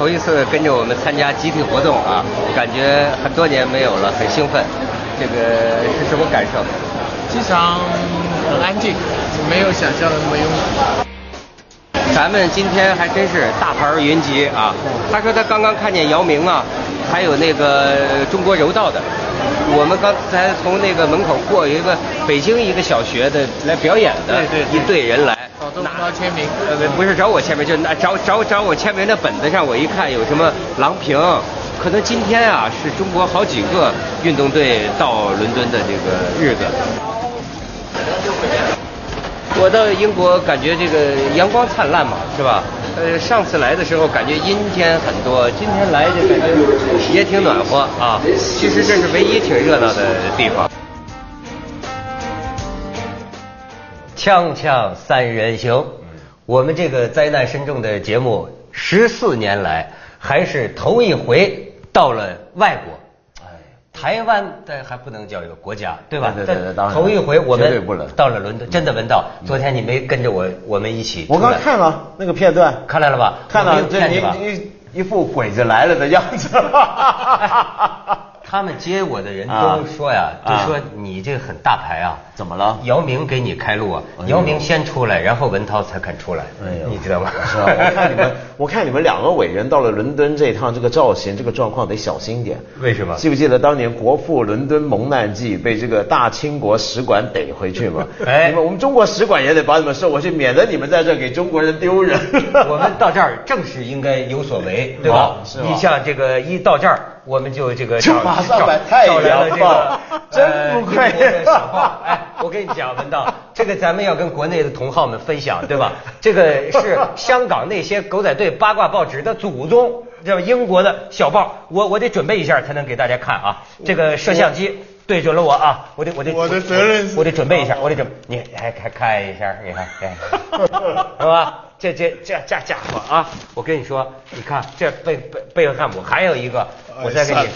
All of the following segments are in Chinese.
头一次跟着我们参加集体活动啊，感觉很多年没有了，很兴奋。这个是什么感受？机场很安静，没有想象的那么拥挤。咱们今天还真是大牌云集啊！他说他刚刚看见姚明啊，还有那个中国柔道的。我们刚才从那个门口过，有一个北京一个小学的来表演的，一队人来。拿签名？呃，不是找我签名，就拿找找找我签名的本子上，我一看有什么郎平，可能今天啊是中国好几个运动队到伦敦的这个日子。我到英国感觉这个阳光灿烂嘛，是吧？呃，上次来的时候感觉阴天很多，今天来就感觉也挺暖和啊。其实这是唯一挺热闹的地方。锵锵三人行，我们这个灾难深重的节目，十四年来还是头一回到了外国。台湾但还不能叫一个国家，对吧？对对对，当然。头一回我们到了伦敦，真的闻到。昨天你没跟着我，我们一起。我刚看了那个片段，看来了吧？看到这一一一副鬼子来了的样子。他们接我的人都说呀，就说你这个很大牌啊。怎么了？姚明给你开路啊！姚明先出来，然后文涛才肯出来。你知道吗？是吧？我看你们，我看你们两个伟人到了伦敦这一趟，这个造型、这个状况得小心点。为什么？记不记得当年国父伦敦蒙难记被这个大清国使馆逮回去吗？哎，你们我们中国使馆也得把你们收回去，免得你们在这给中国人丢人。我们到这儿正是应该有所为，对吧？是你像这个一到这儿，我们就这个找马上把太阳报，真不愧。哎，我跟你讲，文道，这个咱们要跟国内的同好们分享，对吧？这个是香港那些狗仔队八卦报纸的祖宗，叫英国的小报，我我得准备一下才能给大家看啊。这个摄像机对准了我啊，我得我得我的责任，我得准备一下，我得准，你还还看一下，你看，是吧？这这这这家伙啊，我跟你说，你看这贝贝贝克汉姆，还有一个，我再给你，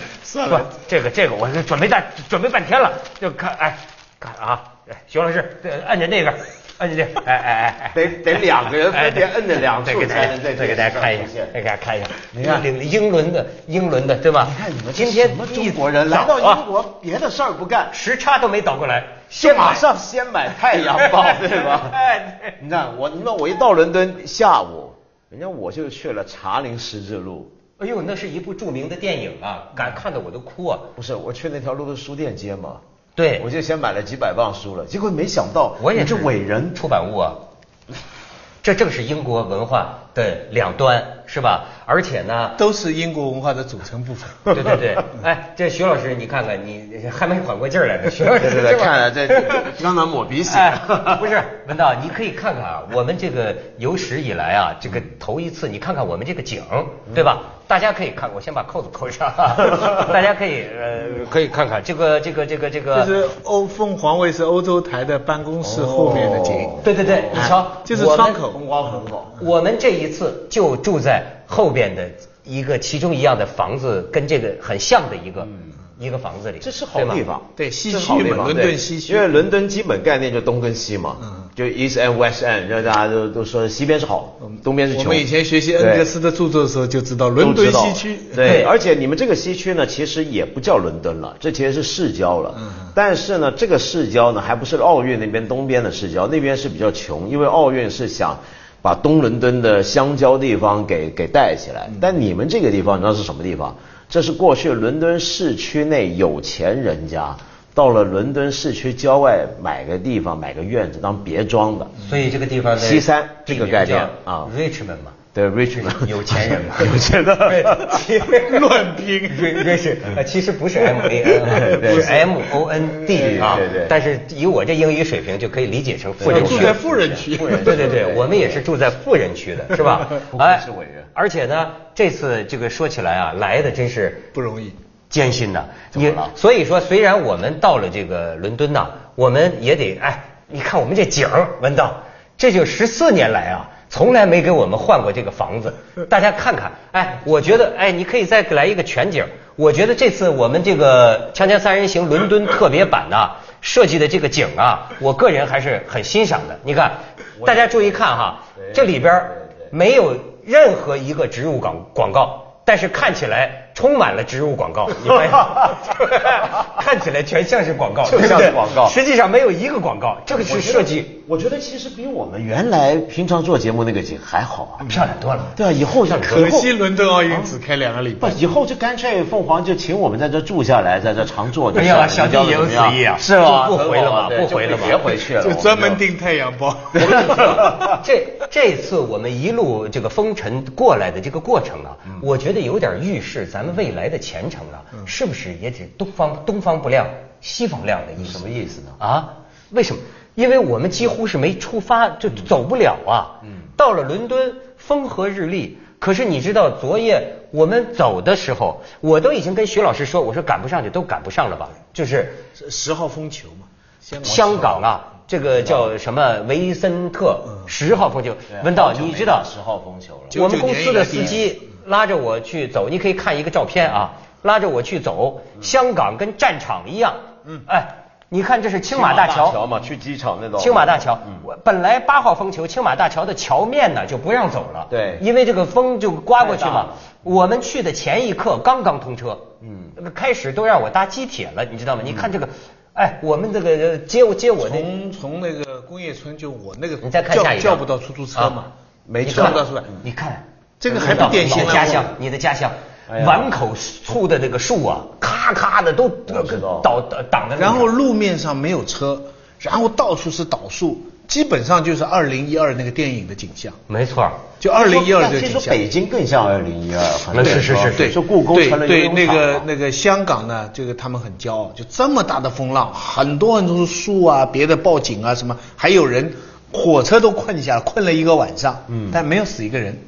不，这个这个我是准备大准备半天了，就看哎。看啊，哎徐老师，按着那个，摁着这，哎哎哎，得得两个人分别摁着两处才能再再给大家看一下，再给大家看一下，你看英伦的英伦的对吧？你看你们今天什么中国人来到英国，别的事儿不干，时差都没倒过来，先马上先买太阳报，对吧？哎，你看我，你看我一到伦敦下午，人家我就去了查林十字路，哎呦，那是一部著名的电影啊，敢看的我都哭啊！不是，我去那条路的书店街嘛。对，我就先买了几百磅书了，结果没想到，我也是伟人出版物啊，这正是英国文化的两端，是吧？而且呢，都是英国文化的组成部分。对对对，哎，这徐老师，你看看，你还没缓过劲儿来呢。徐老师，对对，看了这刚才抹鼻血。不是，文道，你可以看看啊，我们这个有史以来啊，这个头一次，你看看我们这个景，对吧？大家可以看，我先把扣子扣上。大家可以呃，可以看看这个这个这个这个。这是欧凤凰卫视欧洲台的办公室后面的景。对对对，你瞧，就是窗口，风光很好。我们这一次就住在后边的一个其中一样的房子，跟这个很像的一个。一个房子里，这是好地方，对西区嘛，伦敦西区，因为伦敦基本概念就东跟西嘛，嗯，就 East and West end，让大家都都说西边是好，东边是穷。我们以前学习恩格斯的著作的时候就知道伦敦西区，对，而且你们这个西区呢，其实也不叫伦敦了，这其实是市郊了，嗯，但是呢，这个市郊呢，还不是奥运那边东边的市郊，那边是比较穷，因为奥运是想把东伦敦的相交地方给给带起来，但你们这个地方你知道是什么地方？这是过去伦敦市区内有钱人家到了伦敦市区郊外买个地方买个院子当别庄的，所以这个地方西三这个概念啊，Richmond 嘛，对 Richmond 有钱人嘛，有钱的。乱拼，Rich 其实不是 M A N，是 M O N D 啊，对但是以我这英语水平就可以理解成富人区，住在富人区，对对对，我们也是住在富人区的，是吧？哎，是伟人。而且呢，这次这个说起来啊，来的真是不容易，艰辛的。你所以说，虽然我们到了这个伦敦呐，我们也得哎，你看我们这景儿，文道，这就十四年来啊，从来没给我们换过这个房子。大家看看，哎，我觉得哎，你可以再来一个全景。我觉得这次我们这个《锵锵三人行》伦敦特别版呐，设计的这个景啊，我个人还是很欣赏的。你看，大家注意看哈，这里边没有。任何一个植入广广告，但是看起来充满了植入广告，你发现？看起来全像是广告，就像是广告实际上没有一个广告，这个是设计我觉得其实比我们原来平常做节目那个景还好啊。漂亮多了。对啊，以后像可惜伦敦奥运只开两个礼拜不拜，，以后就干脆凤凰就请我们在这住下来，在这常做就哎算了。呀小弟你知道也有此意啊是吧？不不回了吧不回了吧别回去了，就专门订太阳报。我跟你说，这这次我们一路这个风尘过来的这个过程啊，我觉得有点预示咱们未来的前程啊，是不是也指东方东方不亮西方亮的意思？什么意思呢？啊？为什么？因为我们几乎是没出发就走不了啊。嗯到了伦敦风和日丽，可是你知道昨夜我们走的时候，我都已经跟徐老师说，我说赶不上去都赶不上了吧，就是十号风球嘛，香港啊，这个叫什么维森特十号风球文道你知道十号风球了我们公司的司机拉着我去走，你可以看一个照片啊，拉着我去走，香港跟战场一样，嗯，哎，你看这是青马大桥。嘛，去机场那种。青马大桥。嗯，我本来八号风球，青马大桥的桥面呢就不让走了，对。因为这个风就刮过去嘛。我们去的前一刻刚刚通车，嗯，开始都让我搭机铁了，你知道吗？你看这个，哎，我们这个接我接我的从从那个工业村就我那个你再看下一张叫叫不到出租车嘛。啊，没叫不到出来。你看这个还不典型的家乡，你的家乡碗口粗的那个树啊，咔咔的都倒倒挡在路上然后路面上没有车，然后到处是倒树，基本上就是二零一二那个电影的景象，没错，就二零一二但其实这个景象。北京更像二零一二，很多人是是是。对，就故宫对成了游泳对那个那个香港呢，这个他们很骄傲，就这么大的风浪，很多很多树啊，别的报警啊什么，还有人火车都困下来，困了一个晚上，嗯。但没有死一个人，嗯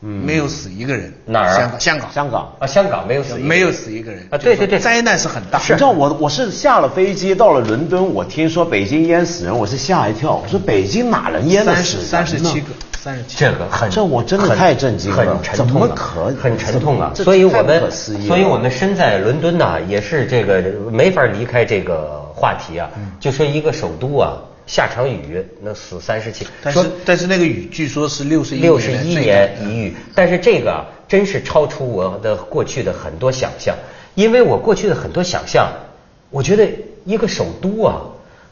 没有死一个人。哪儿啊香港，香港，香港。啊，香港没有死一个没有死一个人啊对对对灾难是很大。你知道我我是下了飞机到了伦敦，我听说北京淹死人，我是吓一跳。我说北京哪能淹得三十死三十七个，三十七。这个很，这我真的很太震惊了很沉痛啊怎么可很沉痛啊！所以我们所以我们身在伦敦呐、也是这个没法离开这个话题啊。嗯就说一个首都啊，下场雨能死三十七，但说是但是那个雨据说是六十一六十一年一一遇，但是这个啊，真是超出我的过去的很多想象，因为我过去的很多想象，我觉得一个首都啊，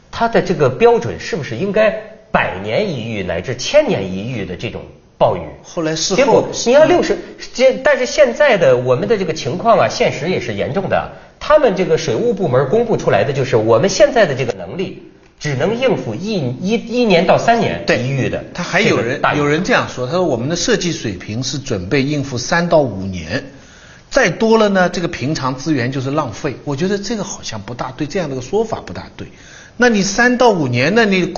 它的这个标准是不是应该百年一遇乃至千年一遇的这种暴雨？后来事后结果你要六十，这但是现在的我们的这个情况啊，现实也是严重的。他们这个水务部门公布出来的就是我们现在的这个能力。只能应付一一一年到三年对一遇的，他还有人有人这样说，他说我们的设计水平是准备应付三到五年，再多了呢，这个平常资源就是浪费。我觉得这个好像不大对，这样的一个说法不大对。那你三到五年呢，你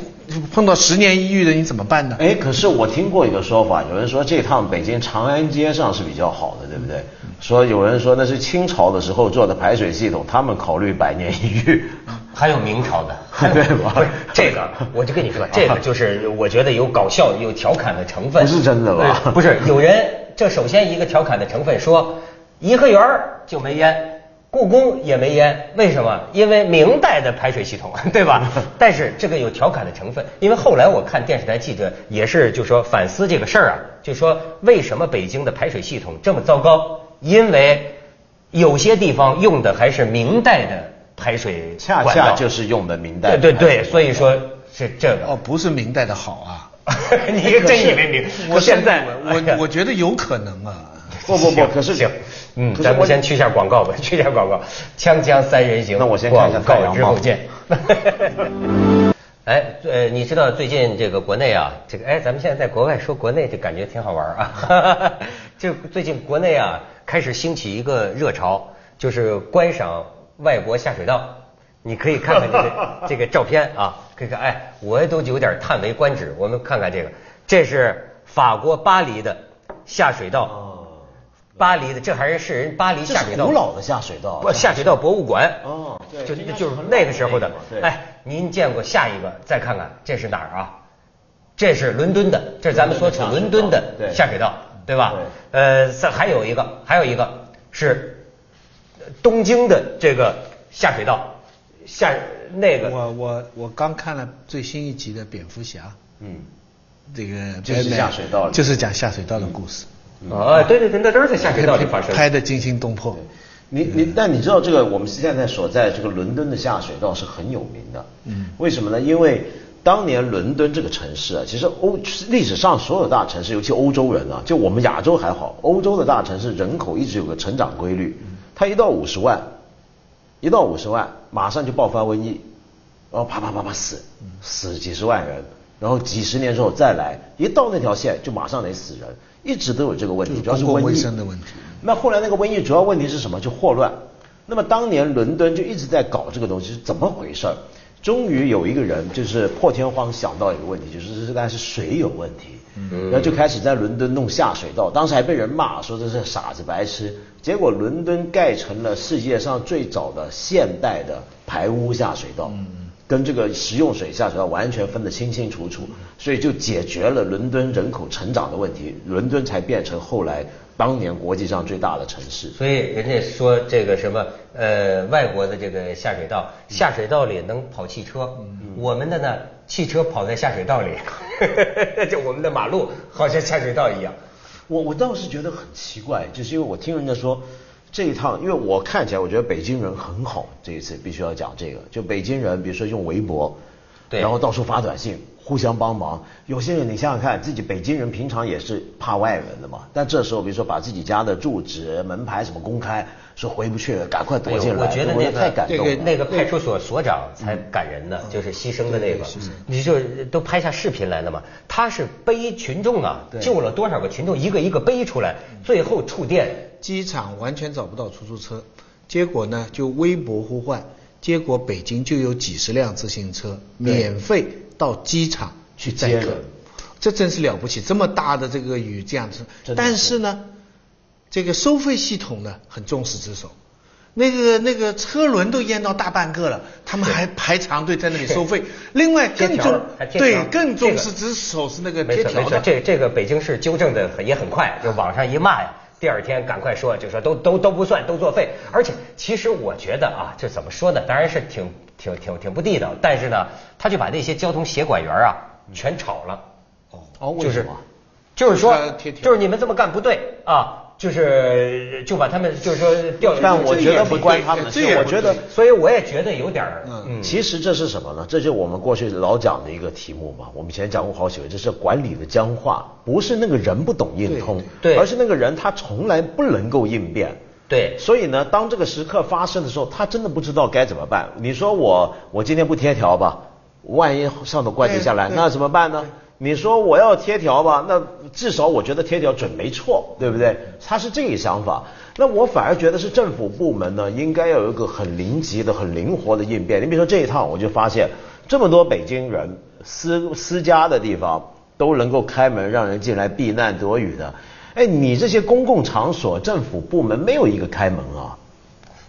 碰到十年一遇的，你怎么办呢？哎，可是我听过一个说法，有人说这趟北京长安街上是比较好的，对不对？说有人说那是清朝的时候做的排水系统，他们考虑百年一遇。还有明朝的，对吧不是这个，我就跟你说，这个就是我觉得有搞笑、有调侃的成分。不是真的吧不是，有人这首先一个调侃的成分说，颐和园就没烟，故宫也没烟，为什么？因为明代的排水系统，对吧？但是这个有调侃的成分，因为后来我看电视台记者也是就说反思这个事儿啊，就说为什么北京的排水系统这么糟糕？因为有些地方用的还是明代的排水恰管道恰就是用的明代对对对，所以说是这个。哦，不是明代的好啊。你真以为明？我现在我我觉得有可能啊。不不不，可是行，嗯，咱们先去一下广告吧，去一下广告，锵锵三人行。那我先看一下广太阳报告之后见。哎，呃，你知道最近这个国内啊，这个哎，咱们现在在国外说国内，就感觉挺好玩啊。就最近国内啊，开始兴起一个热潮，就是观赏外国下水道。你可以看看这个 这个照片啊，可以看，哎，我都有点叹为观止。我们看看这个，这是法国巴黎的下水道。哦巴黎的，这还是是人巴黎下水道古老的下水道不下水道博物馆哦对就是就是那个时候的哎，您见过下一个？再看看这是哪儿啊？这是伦敦的，这是咱们所处伦敦的下水道，对吧？呃，再还有一个，还有一个是东京的这个下水道，下那个我我我刚看了最新一集的蝙蝠侠，嗯，这个就是下水道里就是讲下水道的故事，哦，对对对，那都是在下水道里发生。拍的惊心动魄。你你，但你知道这个我们现在所在这个伦敦的下水道是很有名的，嗯，为什么呢？因为当年伦敦这个城市啊，其实欧历史上所有大城市，尤其欧洲人啊，就我们亚洲还好，欧洲的大城市人口一直有个成长规律，它一到五十万，一到五十万，马上就爆发瘟疫，然后啪啪啪啪死，死几十万人，然后几十年之后再来，一到那条线就马上得死人，一直都有这个问题，主要是瘟疫公共卫生的问题。那后来那个瘟疫主要问题是什么？就霍乱。那么当年伦敦就一直在搞这个东西，是怎么回事儿？终于有一个人就是破天荒想到一个问题，就是这个是水有问题，然后就开始在伦敦弄下水道，当时还被人骂说这是傻子白痴。结果伦敦盖成了世界上最早的现代的排污下水道。跟这个食用水下水道完全分得清清楚楚，所以就解决了伦敦人口成长的问题，伦敦才变成后来当年国际上最大的城市。所以人家说这个什么呃外国的这个下水道，下水道里能跑汽车，我们的呢汽车跑在下水道里，就我们的马路好像下水道一样。我我倒是觉得很奇怪，就是因为我听人家说。这一趟，因为我看起来，我觉得北京人很好。这一次必须要讲这个，就北京人，比如说用微博，对，然后到处发短信，互相帮忙。有些人你想想看，自己北京人平常也是怕外人的嘛，但这时候比如说把自己家的住址、门牌什么公开，说回不去了，赶快躲进来。我觉得那太感动了。那个派出所所长才感人呢，就是牺牲的那个，你就都拍下视频来了嘛。他是背群众啊，救了多少个群众，一个一个背出来，最后触电。机场完全找不到出租车，结果呢就微博呼唤，结果北京就有几十辆自行车免费到机场去载客，这真是了不起！这么大的这个雨这样子，但是呢，这个收费系统呢很重视之手，那个那个车轮都淹到大半个了，他们还排长队在那里收费。另外更重对更重视之手是那个贴条的。这这个北京市纠正的也很快，就网上一骂呀。第二天赶快说，就说都都都不算，都作废。而且其实我觉得啊，这怎么说呢？当然是挺挺挺挺不地道。但是呢，他就把那些交通协管员啊全炒了。哦，为什么？就是说，就是你们这么干不对啊。就是就把他们就是说调，但我觉得不关他们的事。我觉得，所以我也觉得有点儿。嗯，其实这是什么呢？这就我们过去老讲的一个题目嘛。我们以前讲过好几回，这是管理的僵化，不是那个人不懂硬通，对，而是那个人他从来不能够应变，对。所以呢，当这个时刻发生的时候，他真的不知道该怎么办。你说我我今天不贴条吧，万一上头怪罪下来，那怎么办呢？你说我要贴条吧，那至少我觉得贴条准没错，对不对？他是这一想法，那我反而觉得是政府部门呢，应该要有一个很灵机的、很灵活的应变。你比如说这一趟，我就发现这么多北京人私私家的地方都能够开门让人进来避难躲雨的，哎，你这些公共场所政府部门没有一个开门啊？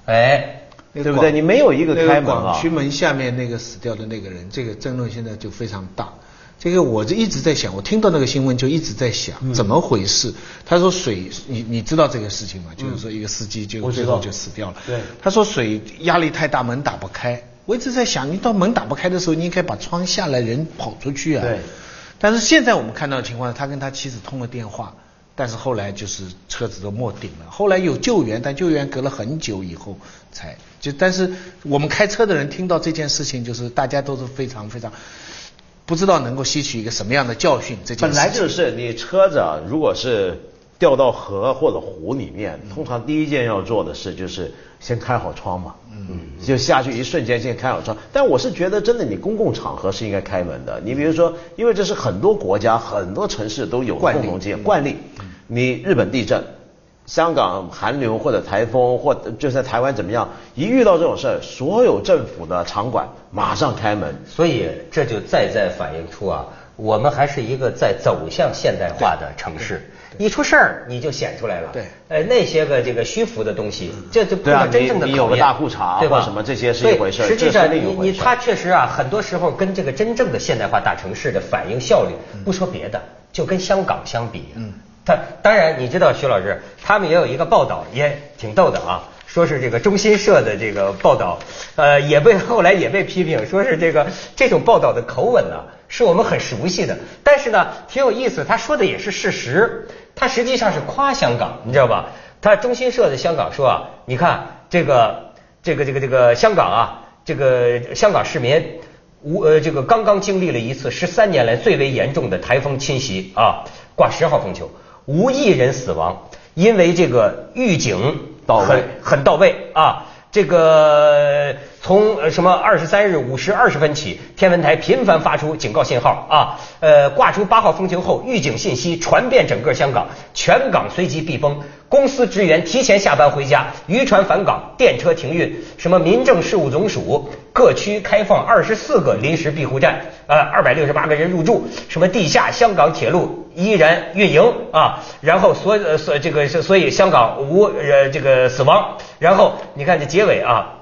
哎，对不对？你没有一个开门啊？广渠门下面那个死掉的那个人，这个争论现在就非常大。这个我就一直在想，我听到那个新闻就一直在想，怎么回事？他说水，你你知道这个事情吗？就是说一个司机就最后就死掉了。对，他说水压力太大，门打不开。我一直在想，你到门打不开的时候，你应该把窗下来，人跑出去啊。对。但是现在我们看到的情况，他跟他妻子通了电话，但是后来就是车子都没顶了。后来有救援，但救援隔了很久以后才就。但是我们开车的人听到这件事情，就是大家都是非常非常。不知道能够吸取一个什么样的教训？这本来就是你车子啊，如果是掉到河或者湖里面，通常第一件要做的事就是先开好窗嘛。嗯，就下去一瞬间先开好窗。但我是觉得，真的，你公共场合是应该开门的。你比如说，因为这是很多国家、很多城市都有共同经验惯例。你日本地震。香港寒流或者台风，或就是在台湾怎么样？一遇到这种事儿，所有政府的场馆马上开门。所以这就再再反映出啊，我们还是一个在走向现代化的城市。一出事儿你就显出来了。对，呃，那些个这个虚浮的东西，这就不是真正的你有个大裤衩，对吧？什么这些是一回事。实际上，你你他确实啊，很多时候跟这个真正的现代化大城市的反应效率，不说别的，就跟香港相比。他当然，你知道徐老师，他们也有一个报道，也挺逗的啊。说是这个中新社的这个报道，呃，也被后来也被批评，说是这个这种报道的口吻呢，是我们很熟悉的。但是呢，挺有意思，他说的也是事实，他实际上是夸香港，你知道吧？他中新社的香港说啊，你看这个这个这个这个香港啊，这个香港市民无呃这个刚刚经历了一次十三年来最为严重的台风侵袭啊，挂十号风球，无一人死亡，因为这个预警。到位，很到位啊！这个从什么二十三日五时二十分起，天文台频繁发出警告信号啊，呃，挂出八号风球后，预警信息传遍整个香港，全港随即闭封。公司职员提前下班回家，渔船返港，电车停运。什么民政事务总署各区开放二十四个临时庇护站，呃，二百六十八个人入住。什么地下香港铁路依然运营啊，然后所呃所这个所以香港无呃这个死亡。然后你看这结尾啊，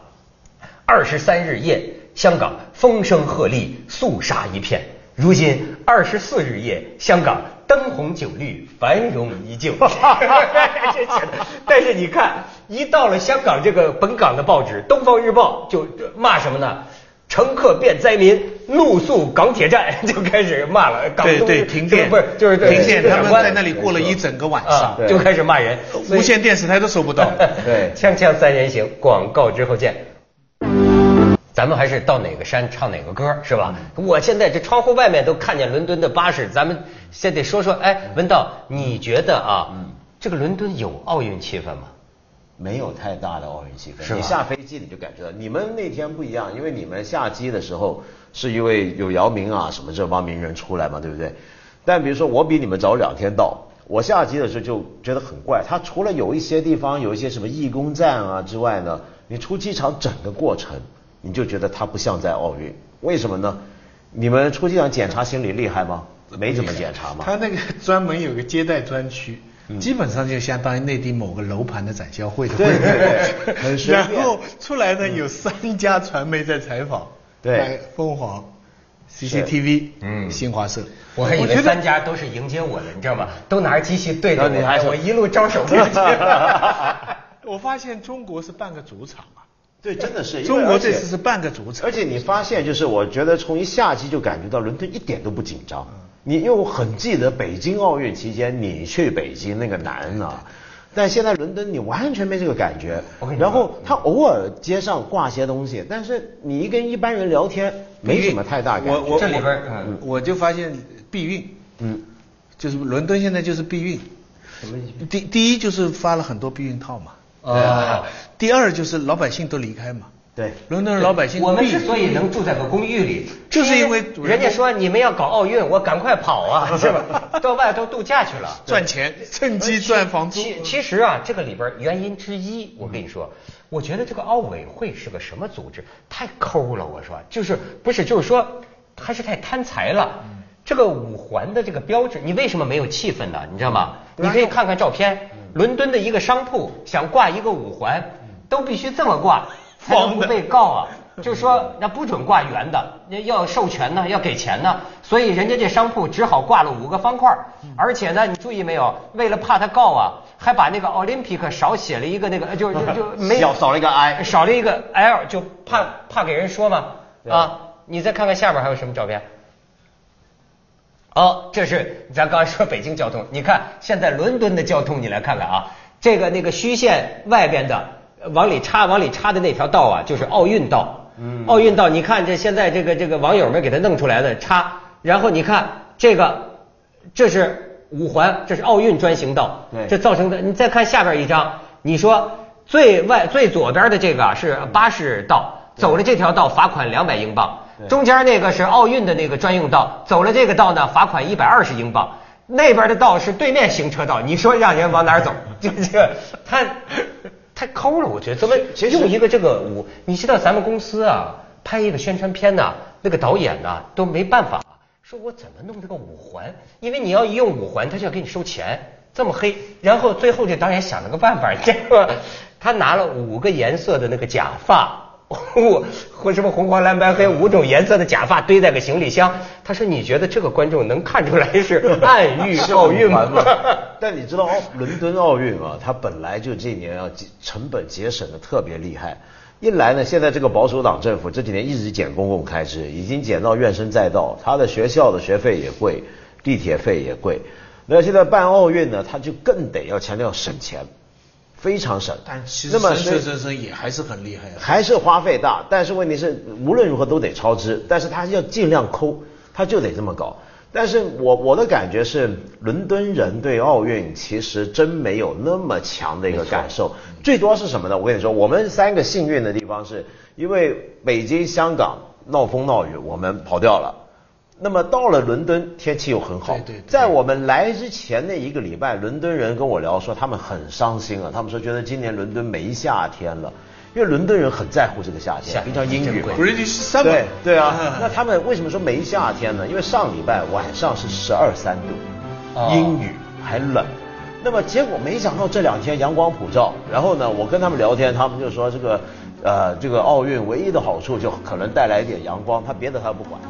二十三日夜，香港风声鹤唳，肃杀一片。如今二十四日夜，香港。灯红酒绿，繁荣依旧。但是你看，一到了香港这个本港的报纸《东方日报》，就骂什么呢？乘客变灾民，怒诉港铁站，就开始骂了。对对，停电不是就是停电，他们在那里过了一整个晚上，就开始骂人，无线电视台都收不到。对，锵锵三人行，广告之后见。咱们还是到哪个山唱哪个歌，是吧？我现在这窗户外面都看见伦敦的巴士，咱们先得说说。哎，文道，你觉得啊，这个伦敦有奥运气氛吗？没有太大的奥运气氛。你下飞机你就感觉到，你们那天不一样，因为你们下机的时候是因为有姚明啊什么这帮名人出来嘛，对不对？但比如说我比你们早两天到，我下机的时候就觉得很怪。他除了有一些地方有一些什么义工站啊之外呢，你出机场整个过程。你就觉得他不像在奥运，为什么呢？你们出机场检查行李厉害吗？没怎么检查吗？他那个专门有个接待专区，基本上就相当于内地某个楼盘的展销会的会对，很 然后出来呢，有三家传媒在采访，对，凤凰、CCTV、嗯，新华社。我还以为三家都是迎接我的，你知道吗？都拿着机器对着我，我一路招手过去。我发现中国是半个主场啊。对，真的是。中国这次是半个主场。而且你发现，就是我觉得从一下机就感觉到伦敦一点都不紧张。你因为我很记得北京奥运期间你去北京那个难啊，但现在伦敦你完全没这个感觉。然后他偶尔街上挂些东西，但是你一跟一般人聊天没什么太大感觉。我我这里边我就发现避孕，嗯，就是伦敦现在就是避孕。什么意思？第第一就是发了很多避孕套嘛。啊，第二就是老百姓都离开嘛。对，伦敦老百姓。我们之所以能住在个公寓里，就是因为人家说你们要搞奥运，我赶快跑啊，是吧？到外头度假去了，赚钱，趁机赚房租。其其实啊，这个里边原因之一，我跟你说，我觉得这个奥委会是个什么组织？太抠了，我说，就是不是，就是说还是太贪财了。这个五环的这个标志，你为什么没有气氛呢？你知道吗？你可以看看照片。伦敦的一个商铺想挂一个五环，都必须这么挂，才能不被告啊！就是说，那不准挂圆的，要授权呢，要给钱呢，所以人家这商铺只好挂了五个方块。而且呢，你注意没有？为了怕他告啊，还把那个 Olympic 少写了一个那个，就就就 没少少了一个 I，少了一个 L，就怕怕给人说嘛。啊，你再看看下边还有什么照片？哦，这是咱刚才说北京交通，你看现在伦敦的交通，你来看看啊，这个那个虚线外边的往里插往里插的那条道啊，就是奥运道。嗯。奥运道，你看这现在这个这个网友们给他弄出来的插，然后你看这个，这是五环，这是奥运专行道。对。这造成的，你再看下边一张，你说最外最左边的这个是巴士道，走了这条道罚款两百英镑。中间那个是奥运的那个专用道，走了这个道呢，罚款一百二十英镑。那边的道是对面行车道，你说让人往哪儿走？这个太太抠了，我觉得怎么用一个这个五？你知道咱们公司啊，拍一个宣传片呢，那个导演呢都没办法，说我怎么弄这个五环？因为你要一用五环，他就要给你收钱，这么黑。然后最后这导演想了个办法，这个他拿了五个颜色的那个假发。或什么红黄蓝白黑五种颜色的假发堆在个行李箱。他说：“你觉得这个观众能看出来是暗喻 奥运吗？”但你知道奥伦敦奥运啊，它本来就这年要成本节省的特别厉害。一来呢，现在这个保守党政府这几年一直减公共开支，已经减到怨声载道，他的学校的学费也贵，地铁费也贵。那现在办奥运呢，他就更得要强调省钱。非常省，但其实省省省省也还是很厉害，还是花费大。但是问题是，无论如何都得超支，但是他要尽量抠，他就得这么搞。但是我我的感觉是，伦敦人对奥运其实真没有那么强的一个感受，最多是什么呢？我跟你说，我们三个幸运的地方是，因为北京、香港闹风闹雨，我们跑掉了。那么到了伦敦，天气又很好。对，在我们来之前那一个礼拜，伦敦人跟我聊说，他们很伤心啊。他们说觉得今年伦敦没夏天了，因为伦敦人很在乎这个夏天，平常英语嘛。对对啊，那他们为什么说没夏天呢？因为上礼拜晚上是十二三度，阴雨还冷。那么结果没想到这两天阳光普照，然后呢，我跟他们聊天，他们就说这个呃这个奥运唯一的好处就可能带来一点阳光，他别的他不管。